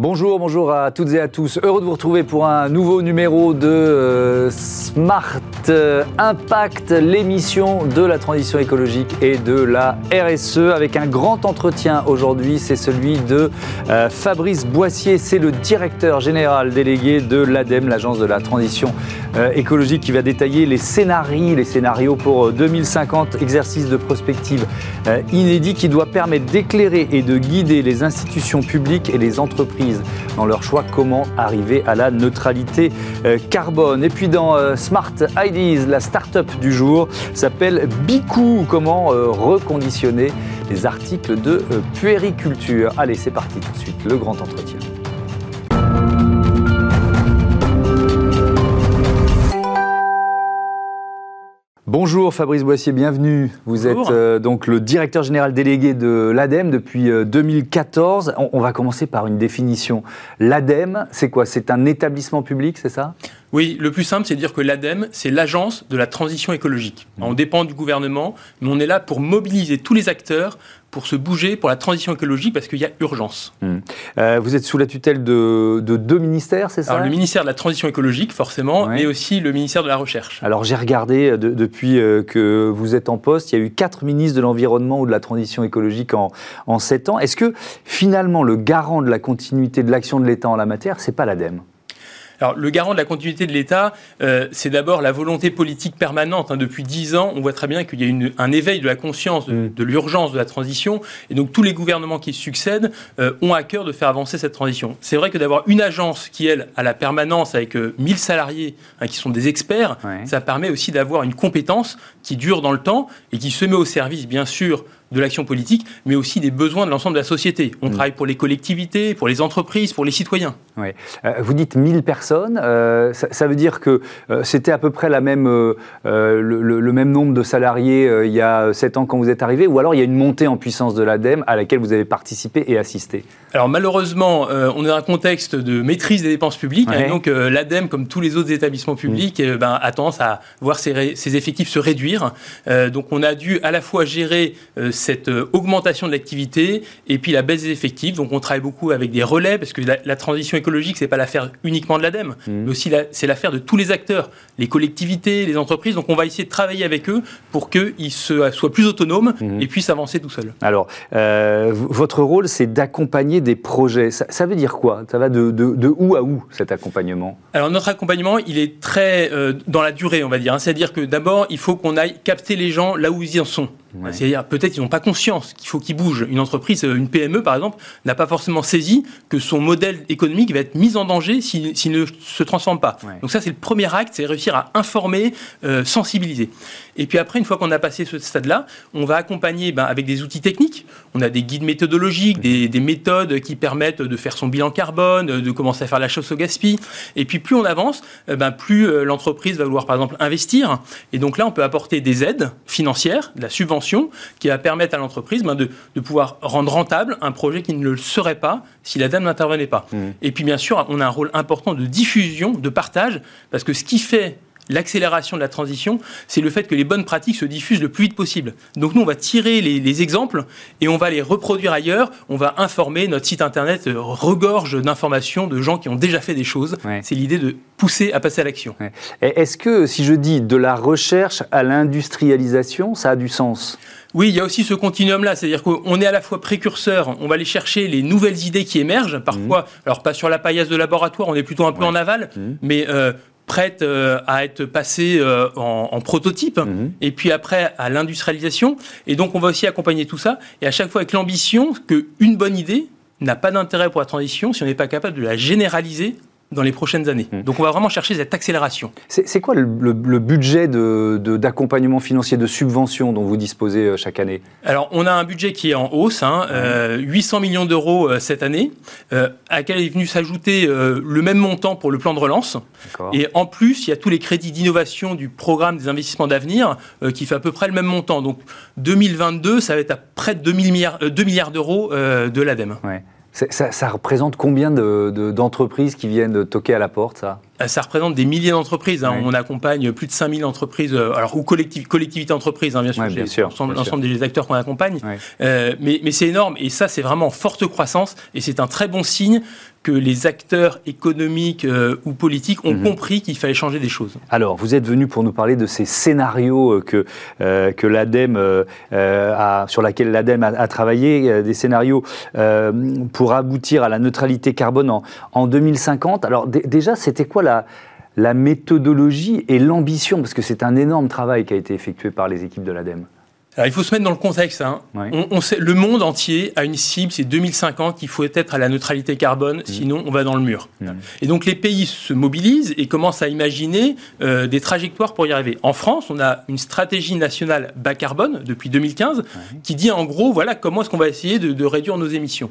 Bonjour, bonjour à toutes et à tous. Heureux de vous retrouver pour un nouveau numéro de euh, Impact, l'émission de la transition écologique et de la RSE, avec un grand entretien aujourd'hui. C'est celui de euh, Fabrice Boissier, c'est le directeur général délégué de l'ADEME, l'agence de la transition euh, écologique, qui va détailler les scénarios, les scénarios pour 2050, exercice de prospective inédit qui doit permettre d'éclairer et de guider les institutions publiques et les entreprises dans leur choix comment arriver à la neutralité carbone. Et puis dans Smart La start-up du jour s'appelle Bicou, comment euh, reconditionner les articles de puériculture. Allez, c'est parti tout de suite, le grand entretien. Bonjour Fabrice Boissier, bienvenue. Vous êtes euh, donc le directeur général délégué de l'ADEME depuis 2014. Euh, on, va commencer par une définition. L'ADEME, c'est quoi? C'est un établissement public, c'est ça? Oui, le plus simple, c'est de dire que l'ADEME, c'est l'agence de la transition écologique. Mmh. On dépend du gouvernement, mais on est là pour mobiliser tous les acteurs pour se bouger pour la transition écologique parce qu'il y a urgence. Mmh. Euh, vous êtes sous la tutelle de, deux ministères, c'est ça? Alors, Le ministère de la transition écologique, forcément, mais aussi le ministère de la Recherche. Alors j'ai regardé euh, depuis euh, que vous êtes en poste, il y a eu quatre ministres de l'environnement ou de la transition écologique en, en sept ans. Est-ce que finalement le garant de la continuité de l'action de l'État en la matière, c'est pas l'ADEME? Alors, le garant de la continuité de l'État, euh, c'est d'abord la volonté politique permanente. Hein. Depuis dix ans, on voit très bien qu'il y a un éveil de la conscience de, mm. l'urgence de la transition. Et donc, tous les gouvernements qui succèdent euh, ont à cœur de faire avancer cette transition. C'est vrai que d'avoir une agence qui, elle, a la permanence avec 1000 euh, salariés, hein, qui sont des experts, ça permet aussi d'avoir une compétence qui dure dans le temps et qui se met au service, bien sûr, de l'action politique, mais aussi des besoins de l'ensemble de la société. On mm. travaille pour les collectivités, pour les entreprises, pour les citoyens. Ouais. Euh, vous dites 1000 personnes, euh, ça, veut dire que euh, c'était à peu près la même, le, même nombre de salariés il y a 7 ans quand vous êtes arrivé, ou alors il y a une montée en puissance de l'ADEME à laquelle vous avez participé et assisté? Alors malheureusement, on est dans un contexte de maîtrise des dépenses publiques, hein, donc l'ADEME, comme tous les autres établissements publics, mm. ben, a tendance à voir ses, ses effectifs se réduire. donc on a dû à la fois gérer cette euh, augmentation de l'activité et puis la baisse des effectifs. Donc on travaille beaucoup avec des relais parce que la, transition écologique, c'est pas l'affaire uniquement de l'ADEME, mmh. mais aussi c'est l'affaire de tous les acteurs, les collectivités, les entreprises. Donc on va essayer de travailler avec eux pour qu'ils soient plus autonomes mmh. et puissent avancer tout seuls. Alors, euh, votre rôle, c'est d'accompagner des projets. Ça, veut dire quoi? Ça va de, de, où à où cet accompagnement? Alors notre accompagnement, il est très euh, dans la durée, on va dire. C'est-à-dire que d'abord, il faut qu'on aille capter les gens là où ils en sont. C'est-à-dire, peut-être ils n'ont pas conscience qu'il faut qu'ils bougent. Une entreprise, une PME par exemple, n'a pas forcément saisi que son modèle économique va être mis en danger s'il ne se transforme pas. Donc ça, c'est le premier acte, c'est réussir à informer, euh, sensibiliser. Et puis après, une fois qu'on a passé ce stade-là, on va accompagner ben, avec des outils techniques. On a des guides méthodologiques, des, méthodes qui permettent de faire son bilan carbone, de commencer à faire la chasse au gaspillage. Et puis plus on avance, euh, ben, plus euh, l'entreprise va vouloir par exemple investir. Et donc là, on peut apporter des aides financières, de la subvention, qui va permettre à l'entreprise ben, de, pouvoir rendre rentable un projet qui ne le serait pas si la dame n'intervenait pas. Mmh. Et puis bien sûr, on a un rôle important de diffusion, de partage, parce que ce qui fait l'accélération de la transition, c'est le fait que les bonnes pratiques se diffusent le plus vite possible. Donc nous, on va tirer les, exemples et on va les reproduire ailleurs. On va informer, notre site internet regorge d'informations de gens qui ont déjà fait des choses. C'est l'idée de pousser à passer à l'action. Est-ce que si je dis de la recherche à l'industrialisation, ça a du sens? Oui, il y a aussi ce continuum-là, c'est-à-dire qu'on est à la fois précurseur, on va aller chercher les nouvelles idées qui émergent, parfois, mmh. alors pas sur la paillasse de laboratoire, on est plutôt un peu en aval, mmh. mais euh, prête euh, à être passée euh, en, prototype, mhm. et puis après à l'industrialisation. Et donc on va aussi accompagner tout ça, et à chaque fois avec l'ambition qu'une bonne idée n'a pas d'intérêt pour la transition si on n'est pas capable de la généraliser dans les prochaines années. Mmh. Donc on va vraiment chercher cette accélération. C'est quoi le, budget d'accompagnement de, financier, de subvention dont vous disposez euh, chaque année? Alors on a un budget qui est en hausse, hein, 800 euh, millions d'euros euh, cette année, à laquelle est venu s'ajouter le même montant pour le plan de relance. Et en plus, il y a tous les crédits d'innovation du programme des investissements d'avenir qui fait à peu près le même montant. Donc 2022, ça va être à près de 2 milliards, 2 milliards d'euros de l'ADEME. Ouais. Ça, représente combien d'entreprises qui viennent toquer à la porte, ça? Euh, ça représente des milliers d'entreprises. Hein. On accompagne plus de 5000 entreprises, euh, alors ou collectivités entreprises, hein, bien sûr, l'ensemble des acteurs qu'on accompagne. Euh, mais, c'est énorme et ça, c'est vraiment en forte croissance et c'est un très bon signe que les acteurs économiques euh, ou politiques ont mhm. compris qu'il fallait changer des choses. Alors, vous êtes venu pour nous parler de ces scénarios euh, que, euh, que l'ADEME a, sur lesquels l'ADEME a, travaillé, des scénarios pour aboutir à la neutralité carbone en, en 2050. Alors, déjà, c'était quoi la, la méthodologie et l'ambition? Parce que c'est un énorme travail qui a été effectué par les équipes de l'ADEME. Alors, il faut se mettre dans le contexte. Hein. On, sait, le monde entier a une cible, c'est 2050, il faut être à la neutralité carbone, mmh. sinon on va dans le mur. Mmh. Et donc les pays se mobilisent et commencent à imaginer euh, des trajectoires pour y arriver. En France, on a une stratégie nationale bas carbone depuis 2015 qui dit en gros, voilà comment est-ce qu'on va essayer de, réduire nos émissions.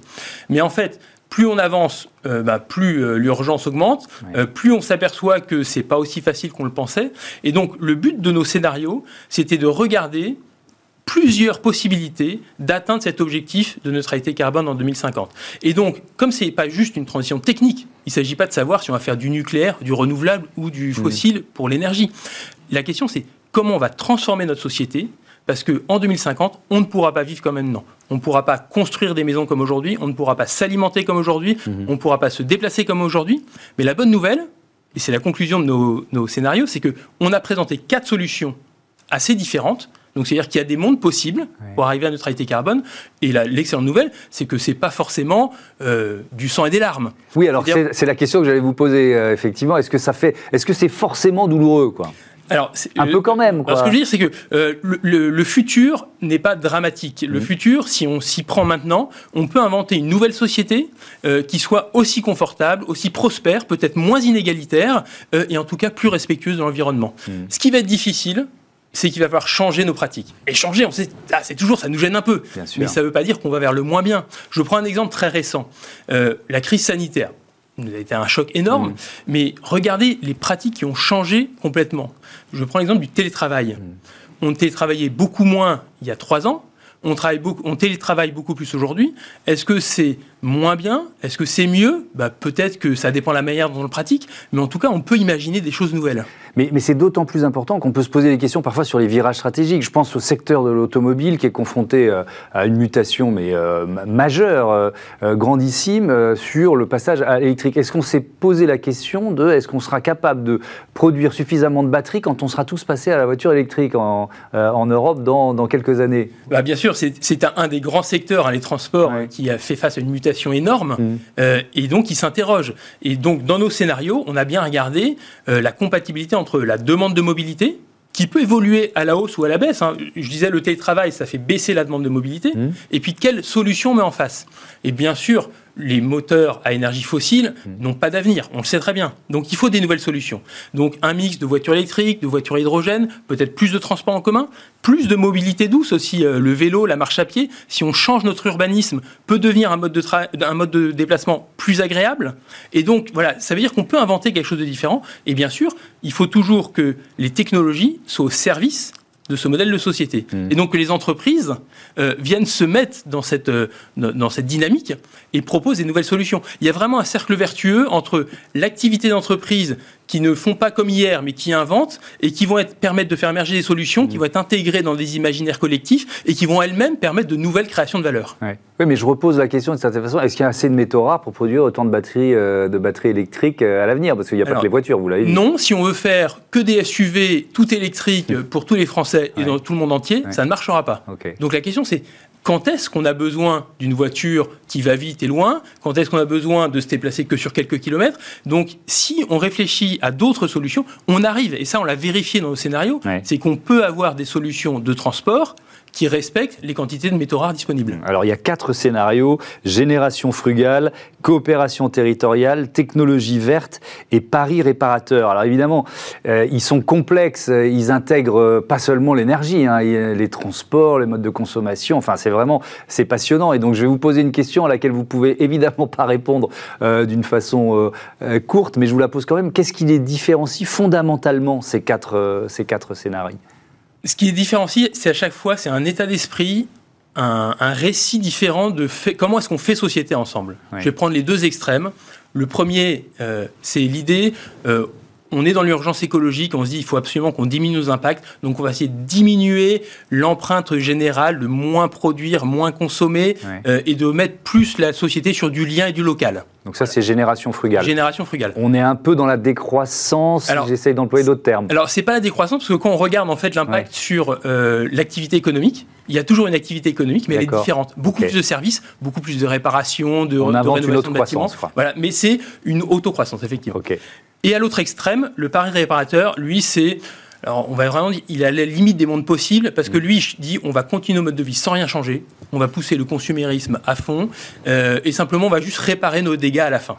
Mais en fait, plus on avance, euh, bah, plus euh, l'urgence augmente, plus on s'aperçoit que c'est pas aussi facile qu'on le pensait. Et donc le but de nos scénarios, c'était de regarder plusieurs possibilités d'atteindre cet objectif de neutralité carbone en 2050. Et donc, comme ce n'est pas juste une transition technique, il ne s'agit pas de savoir si on va faire du nucléaire, du renouvelable ou du mmh. fossile pour l'énergie. La question, c'est comment on va transformer notre société parce qu'en 2050, on ne pourra pas vivre comme maintenant. On ne pourra pas construire des maisons comme aujourd'hui, on ne pourra pas s'alimenter comme aujourd'hui, mmh. on ne pourra pas se déplacer comme aujourd'hui. Mais la bonne nouvelle, et c'est la conclusion de nos, nos scénarios, c'est qu'on a présenté quatre solutions assez différentes donc c'est-à-dire qu'il y a des mondes possibles pour arriver à neutralité carbone. Et l'excellente nouvelle, c'est que c'est pas forcément euh, du sang et des larmes. Oui, alors c'est la question que j'allais vous poser euh, effectivement. Est-ce que ça fait, est-ce que c'est forcément douloureux, quoi? Alors, un peu quand même. Quoi. ce que je veux dire, c'est que euh, le, futur n'est pas dramatique. Le mmh. futur, si on s'y prend maintenant, on peut inventer une nouvelle société qui soit aussi confortable, aussi prospère, peut-être moins inégalitaire et en tout cas plus respectueuse de l'environnement. Mmh. Ce qui va être difficile, c'est qu'il va falloir changer nos pratiques. Et changer, on sait, ah, c'est toujours, ça nous gêne un peu. Mais ça ne veut pas dire qu'on va vers le moins bien. Je prends un exemple très récent. Euh, la crise sanitaire nous a été un choc énorme, mmh. mais regardez les pratiques qui ont changé complètement. Je prends l'exemple du télétravail. Mmh. On télétravaillait beaucoup moins il y a trois ans, on, travaille beaucoup, on télétravaille beaucoup plus aujourd'hui. Est-ce que c'est moins bien? Est-ce que c'est mieux? Bah, Peut-être que ça dépend de la manière dont on le pratique, mais en tout cas, on peut imaginer des choses nouvelles. Mais, c'est d'autant plus important qu'on peut se poser des questions parfois sur les virages stratégiques. Je pense au secteur de l'automobile qui est confronté euh, à une mutation mais euh, majeure, euh, grandissime, sur le passage à l'électrique. Est-ce qu'on s'est posé la question de est-ce qu'on sera capable de produire suffisamment de batteries quand on sera tous passés à la voiture électrique en, Europe dans, quelques années? Bah, Bien sûr, c'est un, des grands secteurs, hein, les transports, qui a fait face à une mutation énorme mmh. euh, et donc ils s'interrogent. Et donc dans nos scénarios, on a bien regardé euh, la compatibilité entre la demande de mobilité, qui peut évoluer à la hausse ou à la baisse. Hein. Je disais, le télétravail, ça fait baisser la demande de mobilité. Mmh. Et puis, quelle solution on met en face? Et bien sûr, les moteurs à énergie fossile mmh. n'ont pas d'avenir, on le sait très bien. Donc il faut des nouvelles solutions. Donc un mix de voitures électriques, de voitures hydrogène, peut-être plus de transports en commun, plus de mobilité douce aussi, euh, le vélo, la marche à pied. Si on change notre urbanisme, peut devenir un mode de, un mode de déplacement plus agréable. Et donc voilà, ça veut dire qu'on peut inventer quelque chose de différent. Et bien sûr, il faut toujours que les technologies soient au service de ce modèle de société. Mmh. Et donc que les entreprises euh, viennent se mettre dans cette, euh, dans cette dynamique et proposent des nouvelles solutions. Il y a vraiment un cercle vertueux entre l'activité d'entreprise qui ne font pas comme hier, mais qui inventent et qui vont être, permettre de faire émerger des solutions qui mmh. vont être intégrées dans des imaginaires collectifs et qui vont elles-mêmes permettre de nouvelles créations de valeur. Oui, mais je repose la question de certaine façon est-ce qu'il y a assez de métaux rares pour produire autant de batteries, euh, de batteries électriques euh, à l'avenir? Parce qu'il n'y a pas que les voitures, vous l'avez dit. Non, si on veut faire que des SUV tout électriques mmh. pour tous les Français et dans tout le monde entier, ça ne marchera pas. Donc la question, c'est quand est-ce qu'on a besoin d'une voiture qui va vite et loin? Quand est-ce qu'on a besoin de se déplacer que sur quelques kilomètres? Donc, si on réfléchit à d'autres solutions, on arrive, et ça on l'a vérifié dans nos scénarios, c'est qu'on peut avoir des solutions de transport qui respectent les quantités de métaux rares disponibles. Alors il y a quatre scénarios génération frugale, coopération territoriale, technologie verte et pari réparateur. Alors évidemment, euh, ils sont complexes, ils intègrent euh, pas seulement l'énergie, hein, les transports, les modes de consommation. Enfin, c'est vraiment c'est passionnant. Et donc je vais vous poser une question à laquelle vous pouvez évidemment pas répondre euh, d'une façon courte, mais je vous la pose quand même. Qu'est-ce qui les différencie fondamentalement ces quatre ces quatre scénarios? Ce qui est différencié, c'est à chaque fois, c'est un état d'esprit, un, récit différent de comment est-ce qu'on fait société ensemble. Je vais prendre les deux extrêmes. Le premier, euh, c'est l'idée, euh, on est dans l'urgence écologique, on se dit il faut absolument qu'on diminue nos impacts, donc on va essayer de diminuer l'empreinte générale, de moins produire, moins consommer, euh, et de mettre plus la société sur du lien et du local. Donc ça, c'est génération frugale. Génération frugale. On est un peu dans la décroissance, j'essaye d'employer d'autres termes. Alors, c'est pas la décroissance, parce que quand on regarde en fait l'impact sur euh, l'activité économique, il y a toujours une activité économique, mais elle est différente. Beaucoup plus de services, beaucoup plus de réparations, de, on de rénovation de bâtiments. Voilà, mais c'est une autocroissance, effectivement. Et à l'autre extrême, le pari réparateur, lui, c'est alors, on va vraiment dire, il a la limite des mondes possibles parce que mm. lui dit on va continuer nos mode de vie sans rien changer, on va pousser le consumérisme à fond euh, et simplement on va juste réparer nos dégâts à la fin.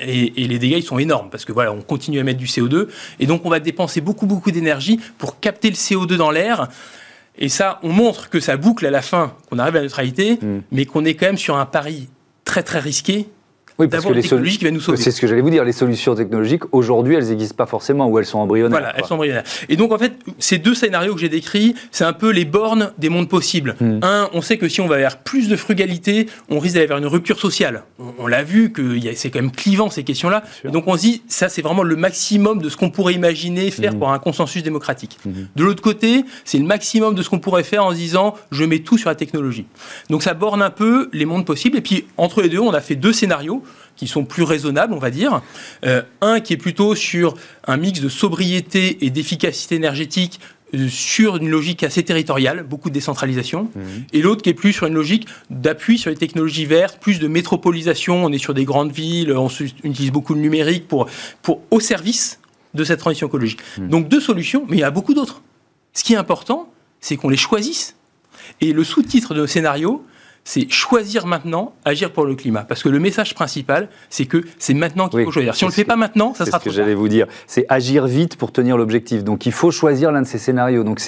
Et, les dégâts ils sont énormes parce que voilà, on continue à mettre du CO2 et donc on va dépenser beaucoup beaucoup d'énergie pour capter le CO2 dans l'air. Et ça, on montre que ça boucle à la fin, qu'on arrive à la neutralité, mm. mais qu'on est quand même sur un pari très très risqué oui, parce que les technologies qui va nous sauver. C'est ce que j'allais vous dire. Les solutions technologiques, aujourd'hui, elles n'existent pas forcément ou elles sont embryonnaires. Voilà, elles sont embryonnaires. Et donc, en fait, ces deux scénarios que j'ai décrits, c'est un peu les bornes des mondes possibles. Hmm. Un, on sait que si on va vers plus de frugalité, on risque d'aller vers une rupture sociale. On, l'a vu que c'est quand même clivant ces questions-là. Donc, on se dit, ça, c'est vraiment le maximum de ce qu'on pourrait imaginer faire hmm. pour un consensus démocratique. Hmm. De l'autre côté, c'est le maximum de ce qu'on pourrait faire en se disant, je mets tout sur la technologie. Donc, ça borne un peu les mondes possibles. Et puis, entre les deux, on a fait deux scénarios qui sont plus raisonnables, on va dire. Euh, un qui est plutôt sur un mix de sobriété et d'efficacité énergétique euh, sur une logique assez territoriale, beaucoup de décentralisation, mmh. et l'autre qui est plus sur une logique d'appui sur les technologies vertes, plus de métropolisation, on est sur des grandes villes, on utilise beaucoup le numérique pour, pour, au service de cette transition écologique. Mmh. Donc deux solutions, mais il y a beaucoup d'autres. Ce qui est important, c'est qu'on les choisisse. Et le sous-titre de nos scénarios, c'est choisir maintenant, agir pour le climat. Parce que le message principal, c'est que c'est maintenant qu'il faut choisir. Si on ne le fait pas maintenant, ça sera trop C'est ce que j'allais vous dire. C'est agir vite pour tenir l'objectif. Donc il faut choisir l'un de ces scénarios. Donc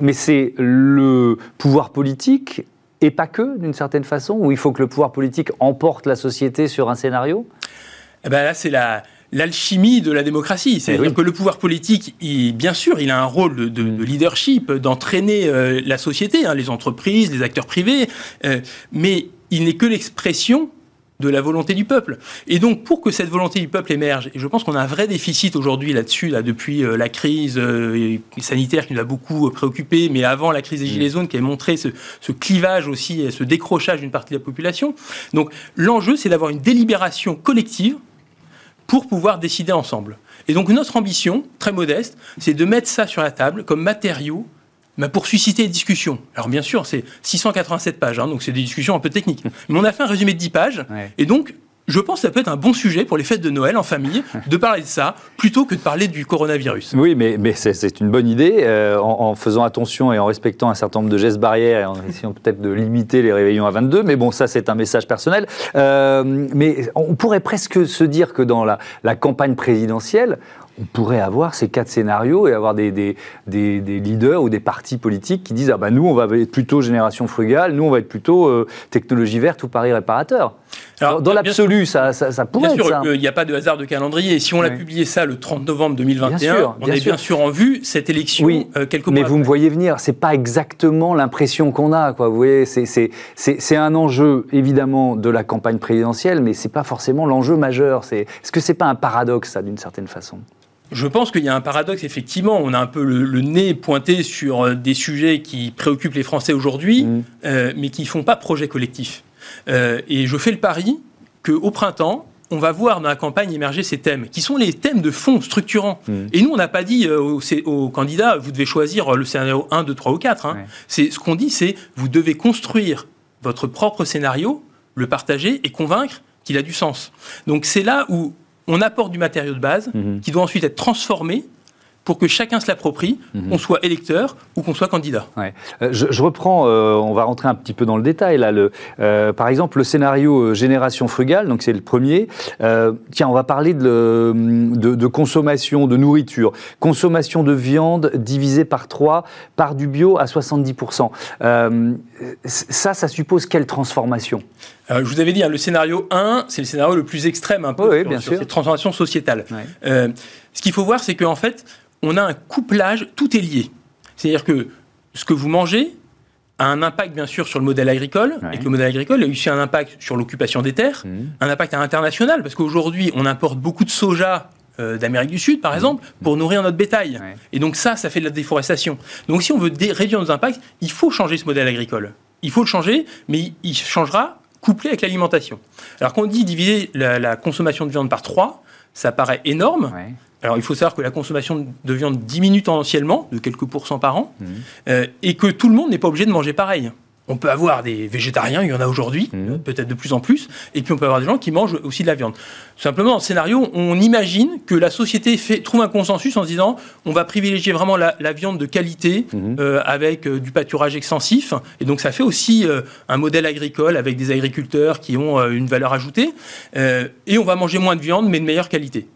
mais c'est le pouvoir politique et pas que, d'une certaine façon, où il faut que le pouvoir politique emporte la société sur un scénario? Eh ben Là, c'est la, l'alchimie de la démocratie. C'est-à-dire eh que le pouvoir politique, bien sûr, il a un rôle de, leadership, d'entraîner euh, la société, hein, les entreprises, les acteurs privés, euh, mais il n'est que l'expression de la volonté du peuple. Et donc, pour que cette volonté du peuple émerge, et je pense qu'on a un vrai déficit aujourd'hui là-dessus, là, depuis euh, la crise sanitaire qui nous a beaucoup préoccupé, mais avant la crise des mm. Gilets jaunes qui a montré ce, ce clivage aussi, ce décrochage d'une partie de la population. Donc, l'enjeu, c'est d'avoir une délibération collective pour pouvoir décider ensemble. Et donc notre ambition, très modeste, c'est de mettre ça sur la table comme matériau bah, pour susciter des discussions. Alors bien sûr, c'est 687 pages, hein, donc c'est des discussions un peu techniques. Mais on a fait un résumé de 10 pages, et donc je pense que ça peut être un bon sujet pour les fêtes de Noël en famille, de parler de ça, plutôt que de parler du coronavirus. Oui, mais, c'est une bonne idée, euh, en, faisant attention et en respectant un certain nombre de gestes barrières, et en essayant peut-être de limiter les réveillons à 22, mais bon, ça c'est un message personnel. Euh, mais on pourrait presque se dire que dans la campagne présidentielle, on pourrait avoir ces quatre scénarios et avoir des, des, des, leaders ou des partis politiques qui disent ah bah nous on va être plutôt génération frugale, nous on va être plutôt euh, technologie verte ou pari réparateur. Alors, dans l'absolu, ça, ça, pourrait bien sûr, Il n'y a pas de hasard de calendrier. Si on l'a publié ça le 30 novembre 2021, on est bien sûr en vue cette élection oui, euh, mois Mais vous me voyez venir, c'est pas exactement l'impression qu'on a. Quoi. Vous voyez, c'est un enjeu évidemment de la campagne présidentielle, mais c'est pas forcément l'enjeu majeur. Est-ce que c'est pas un paradoxe ça d'une certaine façon? Je pense qu'il y a un paradoxe, effectivement. On a un peu le, nez pointé sur euh, des sujets qui préoccupent les Français aujourd'hui, mmh. euh, mais qui ne font pas projet collectif. Euh, et je fais le pari qu'au printemps, on va voir dans la campagne émerger ces thèmes, qui sont les thèmes de fond structurants. Mmh. Et nous, on n'a pas dit aux, candidats, vous devez choisir le scénario 1, 2, 3 ou 4. Hein. C'est Ce qu'on dit, c'est vous devez construire votre propre scénario, le partager et convaincre qu'il a du sens. Donc c'est là où on apporte du matériau de base mhm. qui doit ensuite être transformé pour que chacun se l'approprie, mhm. qu'on soit électeur ou qu'on soit candidat. Euh, je, reprends, euh, on va rentrer un petit peu dans le détail là. Le, euh, par exemple, le scénario génération frugale, donc c'est le premier. tiens, on va parler de, de, consommation de nourriture, consommation de viande divisée par 3, par du bio à 70%. ça, ça suppose quelle transformation? Je vous avais dit, hein, le scénario 1, c'est le scénario le plus extrême un peu oui, bien sur, cette transformation sociétale. ce qu'il faut voir, c'est qu'en fait, on a un couplage, tout est lié. C'est-à-dire que ce que vous mangez a un impact bien sûr sur le modèle agricole, et que le modèle agricole a aussi un impact sur l'occupation des terres, mmh. un impact international, parce qu'aujourd'hui on importe beaucoup de soja d'Amérique du Sud, par exemple, pour nourrir notre bétail. Et donc ça, ça fait de la déforestation. Donc si on veut réduire nos impacts, il faut changer ce modèle agricole. Il faut le changer, mais il changera couplé avec l'alimentation. Alors quand on dit diviser la, consommation de viande par 3, ça paraît énorme. Alors il faut savoir que la consommation de viande diminue tendanciellement de quelques pourcents par an, mmh. euh, et que tout le monde n'est pas obligé de manger pareil on peut avoir des végétariens, il y en a aujourd'hui, mmh. peut-être de plus en plus, et puis on peut avoir des gens qui mangent aussi de la viande. Simplement, dans le scénario, on imagine que la société fait, trouve un consensus en se disant on va privilégier vraiment la, viande de qualité mmh. euh, avec euh, du pâturage extensif, et donc ça fait aussi euh, un modèle agricole avec des agriculteurs qui ont une valeur ajoutée, et on va manger moins de viande mais de meilleure qualité.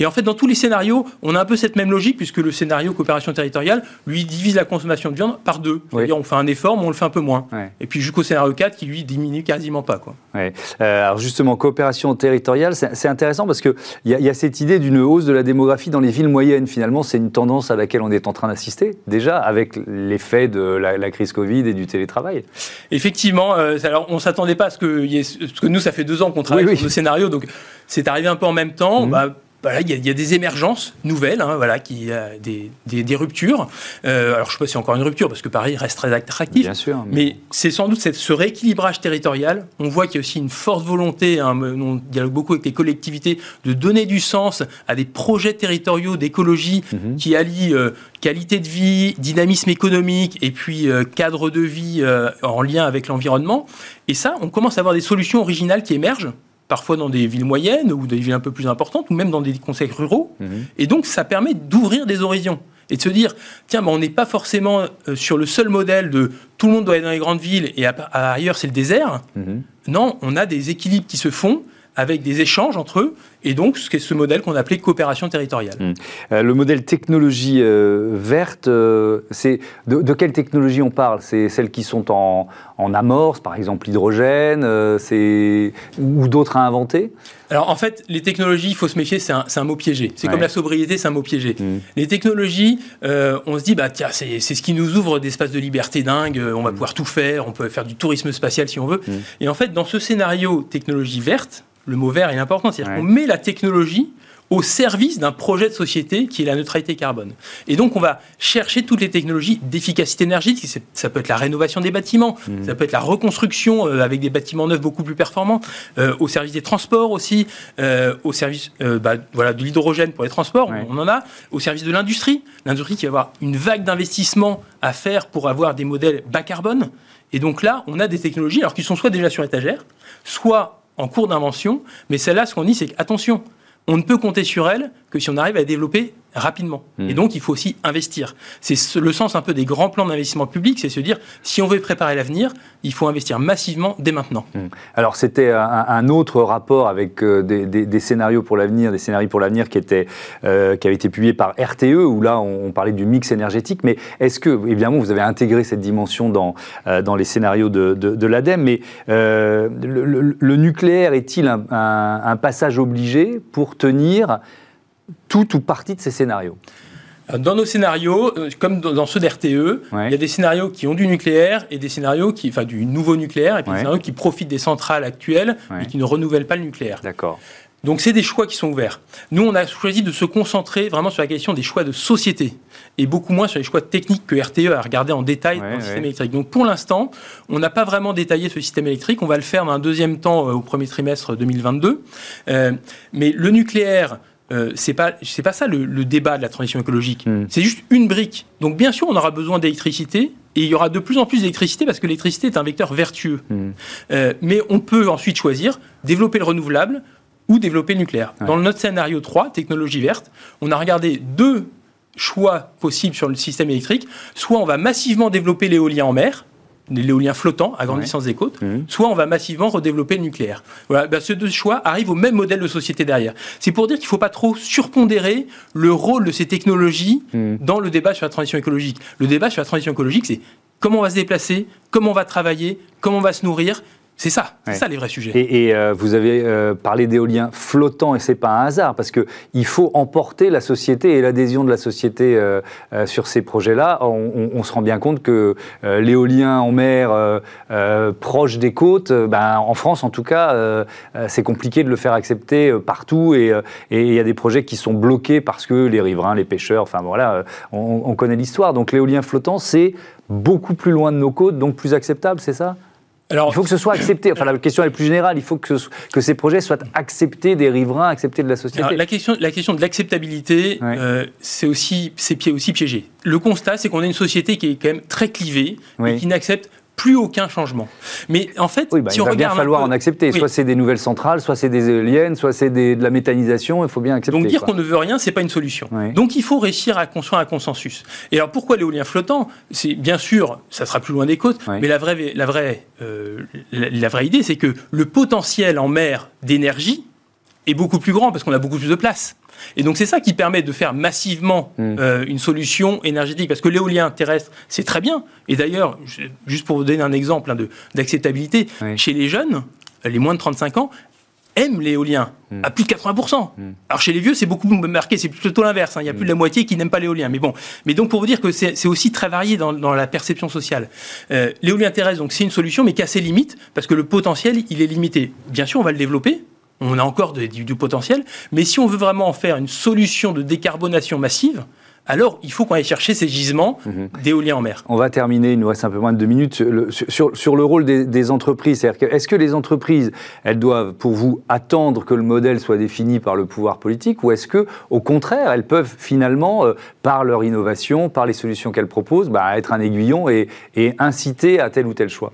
Et en fait, dans tous les scénarios, on a un peu cette même logique, puisque le scénario coopération territoriale, lui, divise la consommation de viande par deux. C'est-à-dire, on fait un effort, mais on le fait un peu moins. Et puis jusqu'au scénario 4, qui lui diminue quasiment pas. Quoi. Euh, alors justement, coopération territoriale, c'est intéressant parce qu'il y, y, a cette idée d'une hausse de la démographie dans les villes moyennes. Finalement, c'est une tendance à laquelle on est en train d'assister, déjà, avec l'effet de la, crise Covid et du télétravail. Effectivement, euh, alors on ne s'attendait pas à ce que, parce que nous, ça fait deux ans qu'on travaille sur le scénario, donc c'est arrivé un peu en même temps. Mmh. Bah, il y, a des émergences nouvelles, hein, voilà, qui, a des, des, ruptures. Euh, alors, je ne sais pas si c'est encore une rupture, parce que Paris reste très attractif. Bien sûr. Mais, c'est sans doute cette, ce rééquilibrage territorial. On voit qu'il y a aussi une forte volonté, hein, on dialogue beaucoup avec les collectivités, de donner du sens à des projets territoriaux d'écologie mhm. qui allient euh, qualité de vie, dynamisme économique et puis euh, cadre de vie en lien avec l'environnement. Et ça, on commence à avoir des solutions originales qui émergent parfois dans des villes moyennes ou des villes un peu plus importantes, ou même dans des conseils ruraux. Mhm. Et donc, ça permet d'ouvrir des horizons et de se dire, tiens, ben, on n'est pas forcément euh, sur le seul modèle de tout le monde doit être dans les grandes villes et ailleurs c'est le désert. Mhm. Non, on a des équilibres qui se font avec des échanges entre eux, et donc ce, ce modèle qu'on appelait coopération territoriale. Mmh. Euh, le modèle technologie euh, verte, euh, c'est de, quelle technologie on parle? C'est celles qui sont en, en amorce, par exemple l'hydrogène, c'est ou d'autres à inventer? Alors en fait, les technologies, il faut se méfier, c'est un, mot piégé. C'est comme la sobriété, c'est un mot piégé. Mmh. Les technologies, on se dit, bah tiens, c'est ce qui nous ouvre d'espaces de liberté dingue, on va mmh. pouvoir tout faire, on peut faire du tourisme spatial si on veut. Et en fait, dans ce scénario technologie verte, le mot vert est important, c'est-à-dire qu'on met la technologie au service d'un projet de société qui est la neutralité carbone. Et donc, on va chercher toutes les technologies d'efficacité énergétique. Ça peut être la rénovation des bâtiments, mmh. ça peut être la reconstruction euh, avec des bâtiments neufs beaucoup plus performants, euh, au service des transports aussi, euh, au service bah, voilà, de l'hydrogène pour les transports, on, en a, au service de l'industrie. L'industrie qui va avoir une vague d'investissement à faire pour avoir des modèles bas carbone. Et donc là, on a des technologies alors qui sont soit déjà sur étagère, soit en cours d'invention, mais celle-là, ce qu'on dit, c'est qu'attention, on ne peut compter sur elle que si on arrive à développer rapidement. Hmm. Et donc, il faut aussi investir. C'est le sens un peu des grands plans d'investissement public, c'est se dire, si on veut préparer l'avenir, il faut investir massivement dès maintenant. Hmm. Alors, c'était un, autre rapport avec euh, des, scénarios pour l'avenir, des scénarios pour l'avenir qui, euh, qui avait été publié par RTE, où là, on, parlait du mix énergétique. Mais est-ce que, évidemment, vous avez intégré cette dimension dans, euh, dans les scénarios de, de, l'ADEME, mais le, nucléaire est-il un, un passage obligé pour tenir tout ou partie de ces scénarios dans nos scénarios, euh, comme dans ceux d'RTE, il y a des scénarios qui ont du nucléaire et des scénarios qui, enfin, du nouveau nucléaire et puis des scénarios qui profitent des centrales actuelles et qui ne renouvellent pas le nucléaire. D'accord. Donc c'est des choix qui sont ouverts. Nous, on a choisi de se concentrer vraiment sur la question des choix de société et beaucoup moins sur les choix techniques que RTE a regardé en détail dans le système électrique. Donc pour l'instant, on n'a pas vraiment détaillé ce système électrique. On va le faire dans un deuxième temps euh, au premier trimestre 2022. Euh, mais le nucléaire euh, c'est pas c'est pas ça le, débat de la transition écologique. Hmm. C'est juste une brique. Donc bien sûr, on aura besoin d'électricité et il y aura de plus en plus d'électricité parce que l'électricité est un vecteur vertueux. Hmm. Euh, mais on peut ensuite choisir développer le renouvelable ou développer le nucléaire. Dans notre scénario 3, technologie verte, on a regardé deux choix possibles sur le système électrique. Soit on va massivement développer l'éolien en mer, l'éolien flottant à grande distance des côtes, mmh. soit on va massivement redévelopper le nucléaire. Voilà, ben, ces deux choix arrivent au même modèle de société derrière. C'est pour dire qu'il ne faut pas trop surpondérer le rôle de ces technologies mmh. dans le débat sur la transition écologique. Le débat sur la transition écologique, c'est comment on va se déplacer, comment on va travailler, comment on va se nourrir, C'est ça, c'est ça les vrais sujets. Et, euh, vous avez euh, parlé d'éolien flottant et c'est pas un hasard parce que il faut emporter la société et l'adhésion de la société euh, sur ces projets-là. On, se rend bien compte que l'éolien en mer proche des côtes, ben, en France en tout cas, c'est compliqué de le faire accepter partout et il y a des projets qui sont bloqués parce que les riverains, les pêcheurs, enfin voilà, on, on connaît l'histoire. Donc l'éolien flottant, c'est beaucoup plus loin de nos côtes, donc plus acceptable, c'est ça? Il faut que ce soit accepté. Enfin, la question est plus générale. Il faut que, que ces projets soient acceptés des riverains, acceptés de la société. la, question, la question de l'acceptabilité, euh, c'est aussi, aussi piégé. Le constat, c'est qu'on a une société qui est quand même très clivée et qui n'accepte plus aucun changement. Mais en fait, bah, si il va bien falloir en accepter. Soit c'est des nouvelles centrales, soit c'est des éoliennes, soit c'est de la méthanisation. Il faut bien accepter. Donc dire qu'on ne veut rien, c'est pas une solution. Donc il faut réussir à construire un consensus. Et alors pourquoi l'éolien flottant? C'est bien sûr, ça sera plus loin des côtes, mais la vraie, la vraie, euh, la vraie idée, c'est que le potentiel en mer d'énergie est beaucoup plus grand parce qu'on a beaucoup plus de place. Et donc c'est ça qui permet de faire massivement hmm. euh, une solution énergétique. Parce que l'éolien terrestre, c'est très bien. Et d'ailleurs, juste pour vous donner un exemple hein, d'acceptabilité, chez les jeunes, les moins de 35 ans, aiment l'éolien hmm. à plus de 80%. Hmm. Alors chez les vieux, c'est beaucoup marqué, c'est plutôt l'inverse. Hein. Il y a plus de la moitié qui n'aiment pas l'éolien. Mais bon, mais donc pour vous dire que c'est aussi très varié dans, la perception sociale. Euh, l'éolien terrestre, donc c'est une solution, mais qui a ses limites parce que le potentiel, il est limité. Bien sûr, on va le développer, on a encore du, potentiel, mais si on veut vraiment en faire une solution de décarbonation massive, alors il faut qu'on aille chercher ces gisements mhm. d'éolien en mer. On va terminer, il nous reste un peu moins de deux minutes, sur, le rôle des, entreprises. est-ce que les entreprises, elles doivent, pour vous, attendre que le modèle soit défini par le pouvoir politique, ou est-ce que, au contraire, elles peuvent finalement, euh, par leur innovation, par les solutions qu'elles proposent, bah, être un aiguillon et inciter à tel ou tel choix?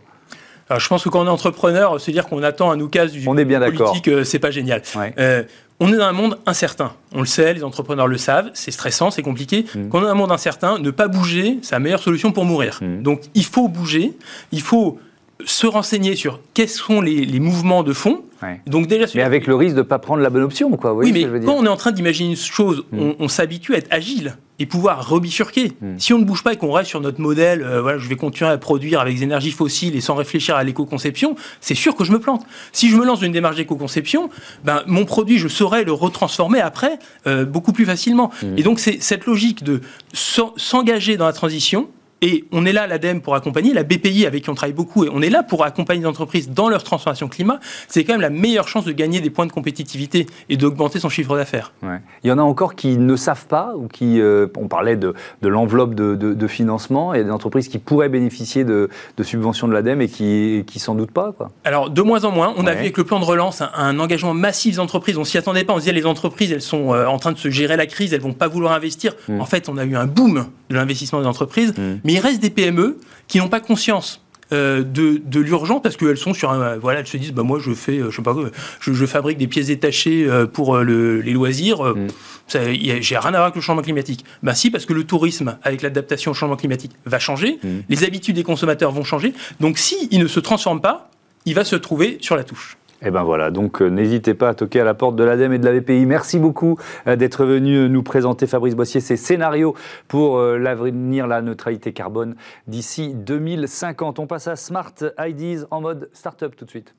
Je pense que quand on est entrepreneur, se dire qu'on attend un oukase du on est bien politique, euh, c'est pas génial. Euh, on est dans un monde incertain. On le sait, les entrepreneurs le savent, c'est stressant, c'est compliqué. Mm. Quand on est dans un monde incertain, ne pas bouger, c'est la meilleure solution pour mourir. Mm. Donc il faut bouger, il faut se renseigner sur quels sont les, mouvements de fond. Donc déjà, mais avec le risque de ne pas prendre la bonne option, quoi. oui, mais quand on est en train d'imaginer une chose, mm. on s'habitue à être agile et pouvoir rebifurquer. Hmm. Si on ne bouge pas et qu'on reste sur notre modèle, euh, voilà, je vais continuer à produire avec des énergies fossiles et sans réfléchir à l'éco-conception, c'est sûr que je me plante. Si je me lance dans une démarche d'éco-conception, ben, mon produit, je saurais le retransformer après euh, beaucoup plus facilement. Hmm. Et donc, c'est cette logique de s'engager dans la transition, et on est là, l'ADEME, pour accompagner, la BPI, avec qui on travaille beaucoup, et on est là pour accompagner les entreprises dans leur transformation climat. C'est quand même la meilleure chance de gagner des points de compétitivité et d'augmenter son chiffre d'affaires. Il y en a encore qui ne savent pas, ou qui, euh, on parlait de, l'enveloppe de, financement, il y a des entreprises qui pourraient bénéficier de, subventions de l'ADEME et qui, qui s'en doutent pas. Quoi. Alors, de moins en moins, on a vu avec le plan de relance un, engagement massif des entreprises. On s'y attendait pas. On se disait, les entreprises, elles sont euh, en train de se gérer la crise, elles vont pas vouloir investir. Mm. En fait, on a eu un boom de l'investissement des entreprises. Mm. Mais il reste des PME qui n'ont pas conscience euh, de, de l'urgence parce qu'elles sont sur un, voilà elles se disent bah moi je fais euh, je sais pas je, fabrique des pièces détachées euh, pour les loisirs mm. j'ai rien à voir avec le changement climatique ben si parce que le tourisme avec l'adaptation au changement climatique va changer mm. les habitudes des consommateurs vont changer donc si il ne se transforme pas il va se trouver sur la touche et eh ben voilà, donc euh, n'hésitez pas à toquer à la porte de l'ADEME et de la VPI. Merci beaucoup euh, d'être venu nous présenter, Fabrice Boissier, ces scénarios pour euh, l'avenir, la neutralité carbone d'ici 2050. On passe à Smart IDs en mode start-up tout de suite.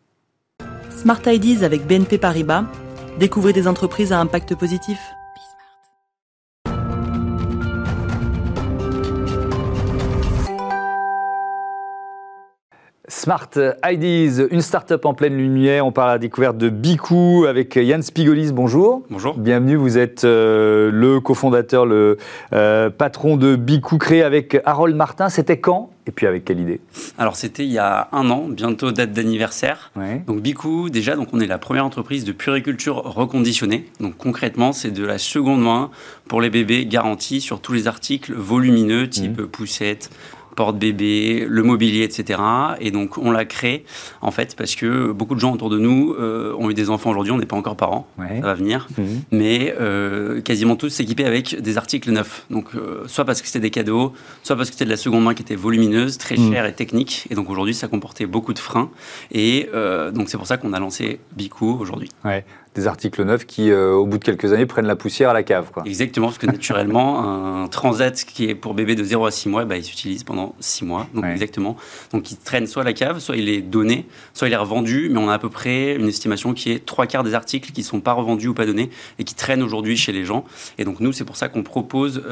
Smart IDs avec BNP Paribas. Découvrez des entreprises à impact positif. Smart IDs, une start-up en pleine lumière. On parle à la découverte de Bicou avec Yann Spigolis. Bonjour. Bonjour. Bienvenue. Vous êtes euh, le cofondateur, le euh, patron de Bicou, créé avec Harold Martin. C'était quand et puis avec quelle idée? Alors c'était il y a un an, bientôt date d'anniversaire. Donc Bicou, déjà, donc on est la première entreprise de puriculture reconditionnée. Donc concrètement, c'est de la seconde main pour les bébés garantie sur tous les articles volumineux, type mmh. poussette, porte-bébé, le mobilier, etc. Et donc on l'a créé en fait parce que beaucoup de gens autour de nous euh, ont eu des enfants aujourd'hui, on n'est pas encore parents, ça va venir, mhm. mais euh, quasiment tous s'équipaient avec des articles neufs. Donc euh, soit parce que c'était des cadeaux, soit parce que c'était de la seconde main qui était volumineuse, très mhm. chère et technique. Et donc aujourd'hui ça comportait beaucoup de freins. Et donc c'est pour ça qu'on a lancé Bicou aujourd'hui. Ouais. Des articles neufs qui, au bout de quelques années, prennent la poussière à la cave. Quoi. Exactement, parce que naturellement, un transat qui est pour bébé de 0 à 6 mois, bah, il s'utilise pendant 6 mois. Donc, exactement. Donc, il traîne soit à la cave, soit il est donné, soit il est revendu, mais on a à peu près une estimation qui est trois quarts des articles qui ne sont pas revendus ou pas donnés et qui traînent aujourd'hui chez les gens. Et donc, nous, c'est pour ça qu'on propose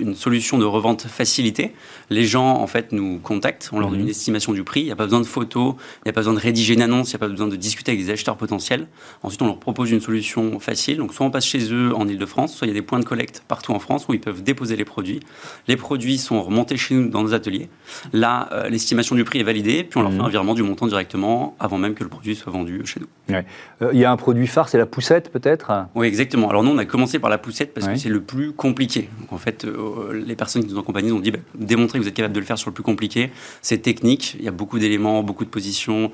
une solution de revente facilitée. Les gens, en fait, nous contactent, on leur donne mhm. une estimation du prix, il n'y a pas besoin de photos, il n'y a pas besoin de rédiger une annonce, il n'y a pas besoin de discuter avec des acheteurs potentiels. Ensuite, on leur propose une solution facile. Donc, soit on passe chez eux en Ile-de-France, soit il y a des points de collecte partout en France où ils peuvent déposer les produits. Les produits sont remontés chez nous dans nos ateliers. Là, euh, l'estimation du prix est validée, puis on leur fait mhm. un virement du montant directement avant même que le produit soit vendu chez nous. Euh, il y a un produit phare, c'est la poussette peut-être? Oui, exactement. Alors nous, on a commencé par la poussette parce que c'est le plus compliqué. Donc en fait, euh, les personnes qui nous accompagnent nous ont dit bah, démontrer que vous êtes capable de le faire sur le plus compliqué. C'est technique, il y a beaucoup d'éléments, beaucoup de positions,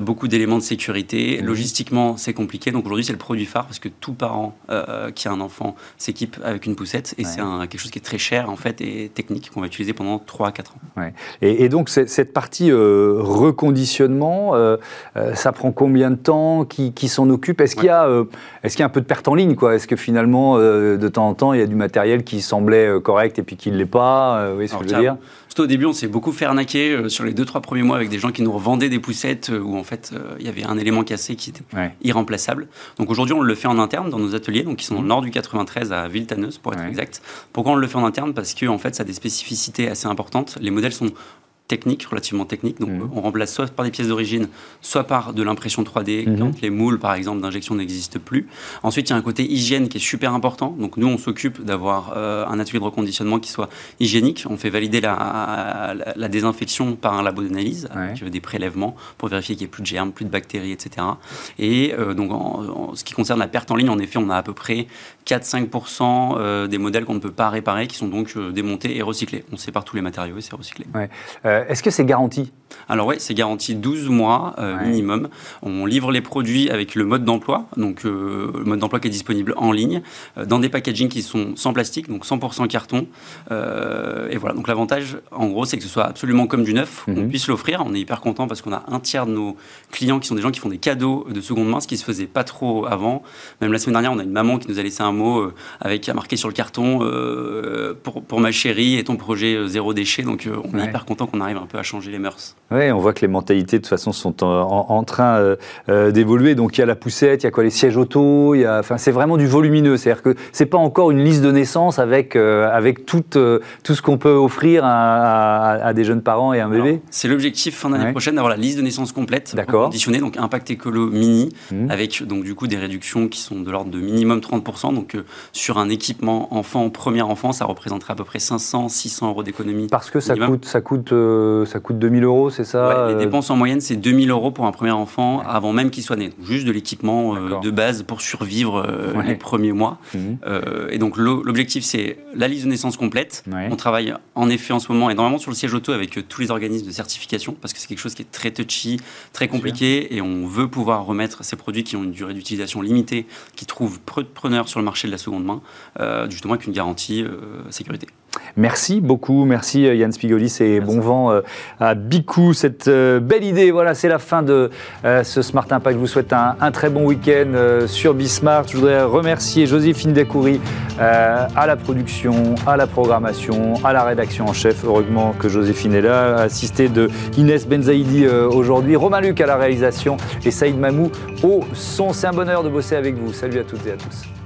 beaucoup d'éléments de sécurité. Mhm. Logistiquement, c'est compliqué. Donc aujourd'hui, c'est le produit phare parce que tout parent euh, qui a un enfant s'équipe avec une poussette et c'est quelque chose qui est très cher en fait et technique qu'on va utiliser pendant 3 à 4 ans. Et, donc cette partie euh, reconditionnement, ça prend combien de temps? Qui, qui s'en occupe? Est-ce qu'il y, a, est qu'il y a un peu de perte en ligne Est-ce que finalement, de temps en temps, il y a du matériel qui semblait correct et puis qui ne l'est pas? Oui, ce que je veux dire? Au début, on s'est beaucoup fait arnaquer euh, sur les deux, trois premiers mois avec des gens qui nous revendaient des poussettes euh, où en fait euh, il y avait un élément cassé qui était irremplaçable. Donc aujourd'hui, on le fait en interne dans nos ateliers, donc qui sont dans le nord du 93 à Villetaneuse pour être exact. Pourquoi on le fait en interne? Parce que en fait, ça a des spécificités assez importantes. Les modèles sont technique, relativement technique. Donc, mhm. on remplace soit par des pièces d'origine, soit par de l'impression 3D, mhm. quand les moules, par exemple, d'injection n'existent plus. Ensuite, il y a un côté hygiène qui est super important. Donc, nous, on s'occupe d'avoir euh, un atelier de reconditionnement qui soit hygiénique. On fait valider la, la, désinfection par un labo d'analyse, avec euh, des prélèvements pour vérifier qu'il n'y ait plus de germes, plus de bactéries, etc. Et euh, donc, en, ce qui concerne la perte en ligne, en effet, on a à peu près 4-5% des modèles qu'on ne peut pas réparer, qui sont donc démontés et recyclés. On sépare tous les matériaux et c'est recyclé. Ouais. Euh, est-ce que c'est garanti? Alors oui, c'est garanti 12 mois euh, minimum. On livre les produits avec le mode d'emploi, donc euh, le mode d'emploi qui est disponible en ligne, dans des packagings qui sont sans plastique, donc 100% carton. et voilà, donc l'avantage, en gros, c'est que ce soit absolument comme du neuf, qu'on mhm. puisse l'offrir. On est hyper content parce qu'on a un tiers de nos clients qui sont des gens qui font des cadeaux de seconde main, ce qui se faisait pas trop avant. Même la semaine dernière, on a une maman qui nous a laissé un mot avec marqué sur le carton pour, pour, ma chérie et ton projet zéro déchet. Donc on est hyper content qu'on arrive un peu à changer les mœurs. Oui, on voit que les mentalités de toute façon sont en, train euh, euh, d'évoluer. Donc il y a la poussette, il y a quoi les sièges auto, il y a, enfin c'est vraiment du volumineux. C'est-à-dire que c'est pas encore une liste de naissance avec euh, avec tout tout ce qu'on peut offrir à, des jeunes parents et un bébé. C'est l'objectif fin d'année prochaine d'avoir la liste de naissance complète, conditionnée, donc impact écolo mini, mmh. avec donc du coup des réductions qui sont de l'ordre de minimum 30%. Donc sur un équipement enfant premier enfant, ça représenterait à peu près 500-600 euros d'économie. Parce que ça coûte ça coûte ça coûte 2000 euros, c'est ça Les euh dépenses en moyenne, c'est 2000 euros pour un premier enfant avant même qu'il soit né. juste de l'équipement euh, de base pour survivre euh, les premiers mois. Mhm. et donc l'objectif, c'est la liste de naissance complète. On travaille en effet en ce moment énormément sur le siège auto avec tous les organismes de certification parce que c'est quelque chose qui est très touchy, très compliqué et on veut pouvoir remettre ces produits qui ont une durée d'utilisation limitée, qui trouvent peu de preneurs sur le marché de la seconde main, justement avec une garantie sécurité. Merci beaucoup, merci euh, Yann Spigolis et bon vent euh, à Bicou, cette euh, belle idée. Voilà, c'est la fin de ce Smart Impact. Je vous souhaite un, très bon week-end sur Bismart. Je voudrais remercier Joséphine Dacoury à la production, à la programmation, à la rédaction en chef. Heureusement que Joséphine est là, assistée de Inès Benzaïdi aujourd'hui, Romain Luc à la réalisation et Saïd Mamou au son. C'est un bonheur de bosser avec vous. Salut à toutes et à tous.